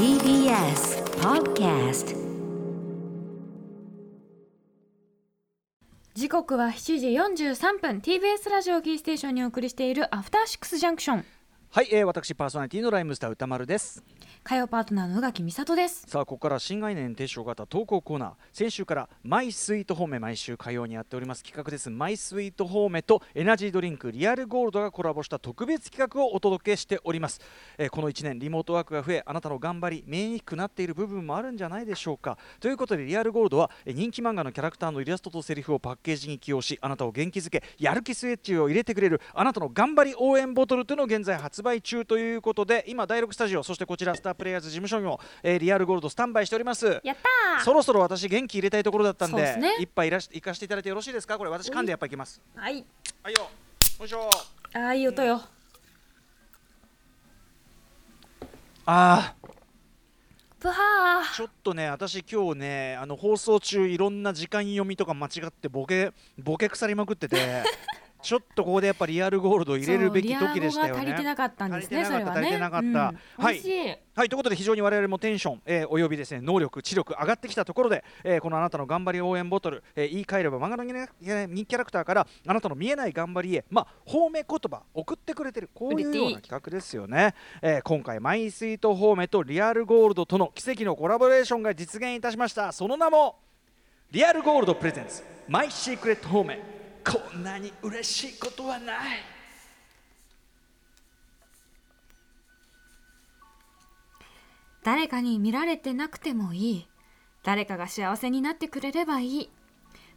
TBS Podcast 時刻は7時43分。TBS ラジオキーステーションにお送りしているアフターシックスジャンクション。はい、えー、私パーソナリティのライムスター歌丸です。火曜パートナーの宇垣美里です。さあここから新概念提唱型投稿コーナー。先週からマイスイートホーメ毎週火曜にやっております。企画です。マイスイートホーメとエナジードリンクリアルゴールドがコラボした特別企画をお届けしております、えーこの1年リモートワークが増えあなたの頑張り見えにくくなっている部分もあるんじゃないでしょうか。ということでリアルゴールドはえー人気漫画のキャラクターのイラストとセリフをパッケージに起用しあなたを元気づけやる気スイッチを入れてくれるあなたの頑張り応援ボトルというのを現在発売中ということで今第6スタジオそしてこちらスタープレイヤーズ事務所にも、えーリアルゴールドスタンバイしております。やったー。そろそろ私元気入れたいところだったんで一杯いらし行かせていただいてよろしいですか？これ私缶でやっぱいきます。はい。はいよ。よいしょ。あーいい音よ。あブハー。ちょっとね私今日ねあの放送中いろんな時間読みとか間違ってボケボケ腐りまくってて ちょっとここでやっぱリアルゴールド入れるべき時でしたよそうリア語が足りてなねかったんですね足りてなかったね。足りてなかったうんはい。はいということで非常に我々もテンション、えーおよびですね能力知力上がってきたところで、えーこのあなたの頑張り応援ボトル、えー言い換えれば漫画の人人キャラクターからあなたの見えない頑張りへまあ褒め言葉送ってくれてるこういうような企画ですよね、えー今回 my sweet 褒めとリアルゴールドとの奇跡のコラボレーションが実現いたしました。その名もリアルゴールド presents my secret 褒めこんなに嬉しいことはない。誰かに見られてなくてもいい。誰かが幸せになってくれればいい。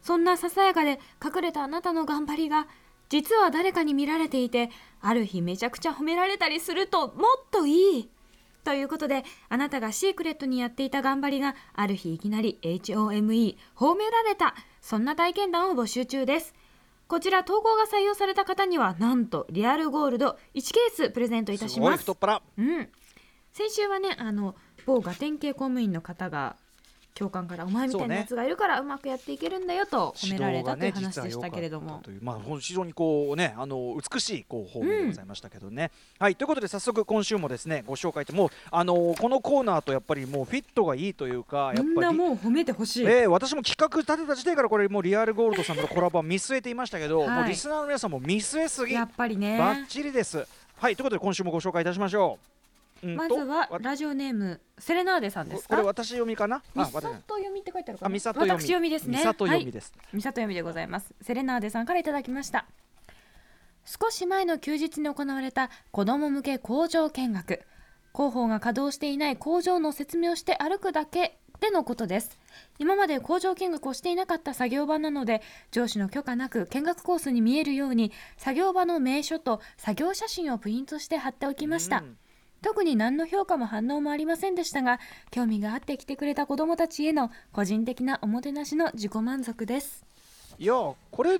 そんなささやかで隠れたあなたの頑張りが実は誰かに見られていてある日めちゃくちゃ褒められたりするともっといい。ということであなたがシークレットにやっていた頑張りがある日いきなり HOME 褒められた。そんな体験談を募集中です。こちら投稿が採用された方にはなんとリアルゴールド1ケースプレゼントいたしす。ごいますうん、先週はねあの某ガテン系公務員の方が教官から「お前みたいなやつがいるからうまくやっていけるんだよ」と褒められたという話でしたけれども、というまあ非常にこうねあの美しいこう方面でございましたけどね、はいということで早速今週もですねご紹介ってもうあのこのコーナーとやっぱりもうフィットがいいというかやっみんぱりなもう褒めてほしい、えー私も企画立てた時点からこれもうリアルゴールドさんとのコラボは見据えていましたけど、はい。もうリスナーの皆さんも見据えすぎやっぱりね。バッチリです。はいということで今週もご紹介いたしましょうまずはわラジオネームセレナーデさんですか？これ私読みかな？ミサト読みって書いてあるかな私読みですね。ミサト読みです、はい、ミサト読みでございます。セレナーデさんからいただきました。少し前の休日に行われた子ども向け工場見学。広報が稼働していない工場の説明をして歩くだけでのことです。今まで工場見学をしていなかった作業場なので上司の許可なく見学コースに見えるように作業場の名所と作業写真をプリントして貼っておきました、うん特に何の評価も反応もありませんでしたが興味があって来てくれた子どもたちへの個人的なおもてなしの自己満足です。いやこれ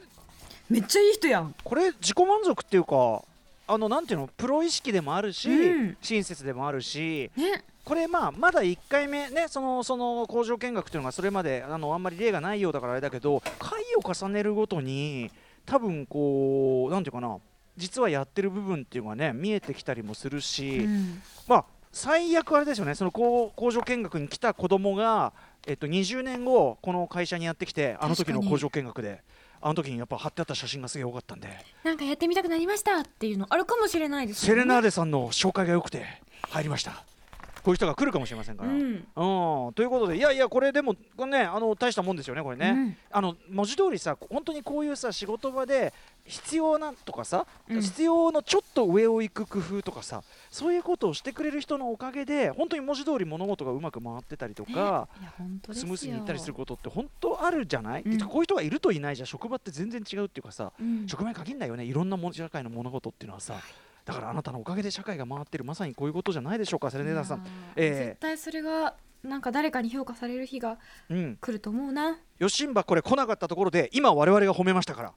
めっちゃいい人やん。これ自己満足っていうかあのなんていうのプロ意識でもあるし、うん。親切でもあるしね。これまあまだ1回目ねそのその工場見学っていうのがそれまであのあんまり例がないようだからあれだけど回を重ねるごとに多分こうなんていうかな実はやってる部分っていうのがね見えてきたりもするし、うんまあ最悪あれですよねその工工場見学に来た子供がえっと20年後この会社にやってきてあの時の工場見学であの時にやっぱ貼ってあった写真がすげえ多かったんで。なんかやってみたくなりましたっていうのあるかもしれないですセレナーデデさんの紹介が良くて入りました。こういう人が来るかもしれませんから。ううん。ん、ということでいやいやこれでもこれねあの大したもんですよねこれね。うん。あの文字通りさ本当にこういうさ仕事場で必要なとかさ、うん。必要のちょっと上を行く工夫とかさそういうことをしてくれる人のおかげで本当に文字通り物事がうまく回ってたりとか。いや本当ですよ。スムーズにいったりすることって本当あるじゃない、うん。こういう人がいるといないじゃ職場って全然違うっていうかさ、うん。職場に限んないよね。いろんなも社会の物事っていうのはさだからあなたのおかげで社会が回ってる。まさにこういうことじゃないでしょうかセレネーダーさん。ええ絶対それがなんか誰かに評価される日がうん。来ると思うなよしんばこれ来なかったところで今我々が褒めましたから。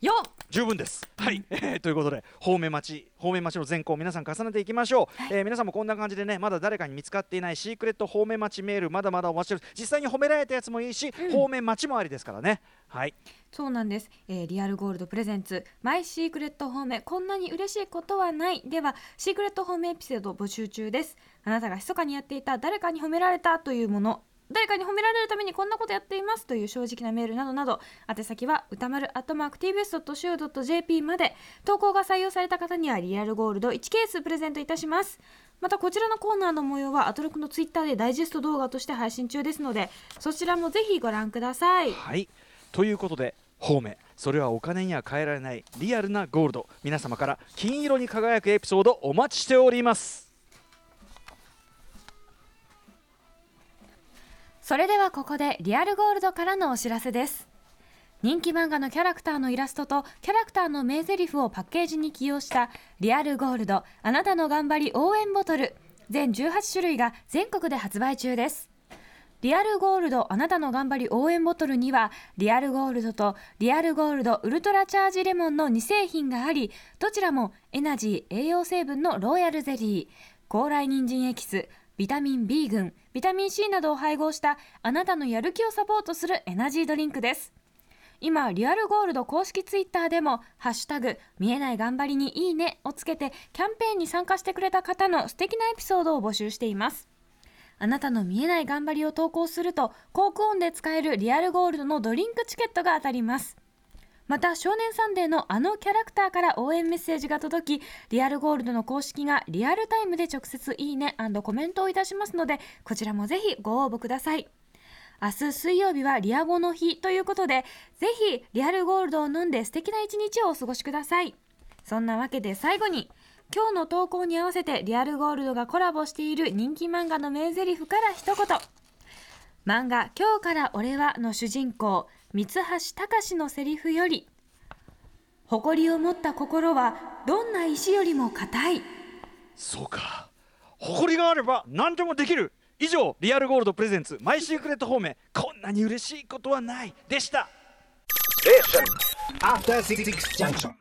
十分です。はい、えーということで褒め待ち褒め待ちの全校皆さん重ねていきましょう、えー皆さんもこんな感じでねまだ誰かに見つかっていないシークレット褒め待ちメールまだまだお待ちしてる実際に褒められたやつもいいし、うん。褒め待ちもありですからね。はい。そうなんです、えーリアルゴールド presents my secret 褒めこんなに嬉しいことはない。ではシークレット褒めエピソード募集中です。あなたが密かにやっていた誰かに褒められたというもの誰かに褒められるためにこんなことやっていますという正直なメールなどなど宛先は歌丸 @tbs.co.jp まで投稿が採用された方にはリアルゴールド1ケースプレゼントいたします。またこちらのコーナーの模様はアトロクのツイッターでダイジェスト動画として配信中ですのでそちらもぜひご覧ください。はい。ということで方面それはお金には変えられないリアルなゴールド。皆様から金色に輝くエピソードお待ちしております。それではここでリアルゴールドからのお知らせです。人気漫画のキャラクターのイラストとキャラクターの名台詞をパッケージに起用したリアルゴールド。あなたの頑張り応援ボトル。全18種類が全国で発売中です。リアルゴールドあなたの頑張り応援ボトルにはリアルゴールドとリアルゴールドウルトラチャージレモンの2製品がありどちらもエナジー栄養成分のローヤルゼリー高麗人参エキスビタミン B 群ビタミン C などを配合したあなたのやる気をサポートするエナジードリンクです。今リアルゴールド公式ツイッターでも「ハッシュタグ見えない頑張りにいいね」をつけてキャンペーンに参加してくれた方の素敵なエピソードを募集しています。あなたの見えない頑張りを投稿すると Coke ON で使えるリアルゴールドのドリンクチケットが当たります。また少年サンデーのあのキャラクターから応援メッセージが届きリアルゴールドの公式がリアルタイムで直接いいねコメントをいたしますのでこちらもぜひご応募ください。明日水曜日はリアボの日ということでぜひリアルゴールドを飲んで素敵な一日をお過ごしください。そんなわけで最後に今日の投稿に合わせてリアルゴールドがコラボしている人気漫画の名台詞から一言。漫画「今日から俺は」の主人公。三橋隆のセリフより誇りを持った心はどんな石よりも硬い。そうか。誇りがあれば何でもできる。以上リアルゴールド presents my secret 褒め。こんなに嬉しいことはない。でした。Six Junction.